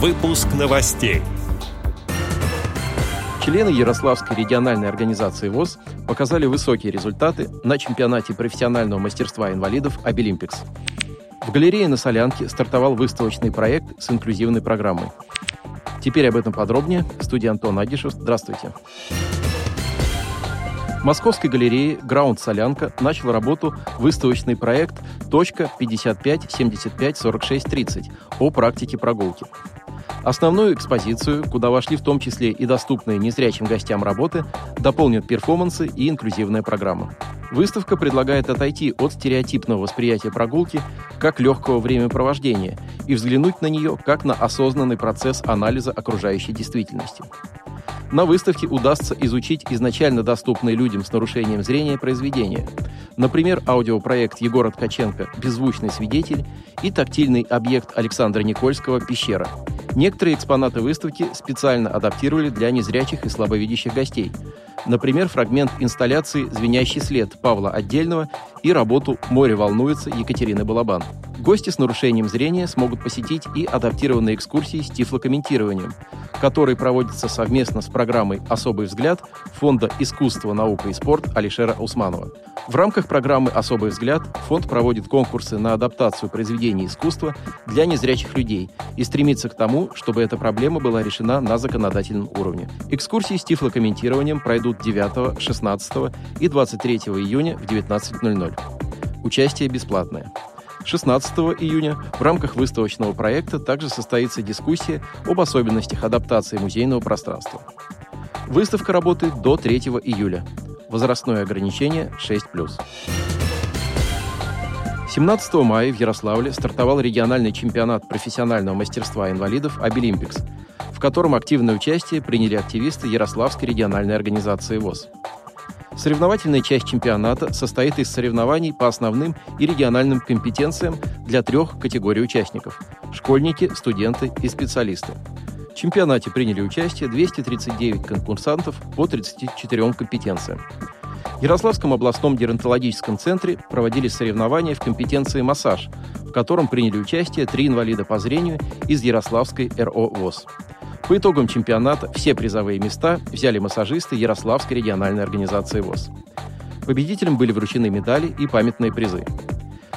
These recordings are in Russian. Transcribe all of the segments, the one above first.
Выпуск новостей. Члены Ярославской региональной организации ВОЗ показали высокие результаты на чемпионате профессионального мастерства инвалидов «Обилимпикс». В галерее на Солянке стартовал выставочный проект с инклюзивной программой. Теперь об этом подробнее. В студии Антон Агишев. Здравствуйте. В Московской галерее «Граунд Солянка» начал работу выставочный проект «Точка 55 75 46 30» о практике прогулки. Основную экспозицию, куда вошли в том числе и доступные незрячим гостям работы, дополнят перформансы и инклюзивная программа. Выставка предлагает отойти от стереотипного восприятия прогулки как легкого времяпровождения и взглянуть на нее как на осознанный процесс анализа окружающей действительности. На выставке удастся изучить изначально доступные людям с нарушением зрения произведения. Например, аудиопроект Егора Ткаченко «Беззвучный свидетель» и тактильный объект Александра Никольского «Пещера». Некоторые экспонаты выставки специально адаптировали для незрячих и слабовидящих гостей. Например, фрагмент инсталляции «Звенящий след» Павла Отдельного и работу «Море волнуется» Екатерины Балабан. Гости с нарушением зрения смогут посетить и адаптированные экскурсии с тифлокомментированием, которые проводятся совместно с программой «Особый взгляд» Фонда «Искусство, наука и спорт» Алишера Усманова. В рамках программы «Особый взгляд» фонд проводит конкурсы на адаптацию произведений искусства для незрячих людей и стремится к тому, чтобы эта проблема была решена на законодательном уровне. Экскурсии с тифлокомментированием пройдут 9, 16 и 23 июня в 19.00. Участие бесплатное. 16 июня в рамках выставочного проекта также состоится дискуссия об особенностях адаптации музейного пространства. Выставка работает до 3 июля. Возрастное ограничение 6+. 17 мая в Ярославле стартовал региональный чемпионат профессионального мастерства инвалидов «Обилимпикс», в котором активное участие приняли активисты Ярославской региональной организации ВОЗ. Соревновательная часть чемпионата состоит из соревнований по основным и региональным компетенциям для трех категорий участников – школьники, студенты и специалисты. В чемпионате приняли участие 239 конкурсантов по 34 компетенциям. В Ярославском областном геронтологическом центре проводились соревнования в компетенции «Массаж», в котором приняли участие три инвалида по зрению из Ярославской РО ВОЗ. По итогам чемпионата все призовые места взяли массажисты Ярославской региональной организации ВОЗ. Победителям были вручены медали и памятные призы.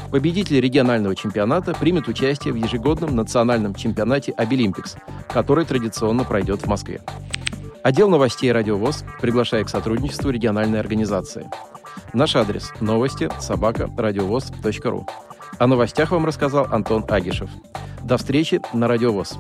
Победитель регионального чемпионата примет участие в ежегодном национальном чемпионате «Обилимпикс», который традиционно пройдет в Москве. Отдел новостей «Радио ВОЗ» приглашает к сотрудничеству региональной организации. Наш адрес – новости собака радиовоз.ру. О новостях вам рассказал Антон Агишев. До встречи на «Радио ВОЗ».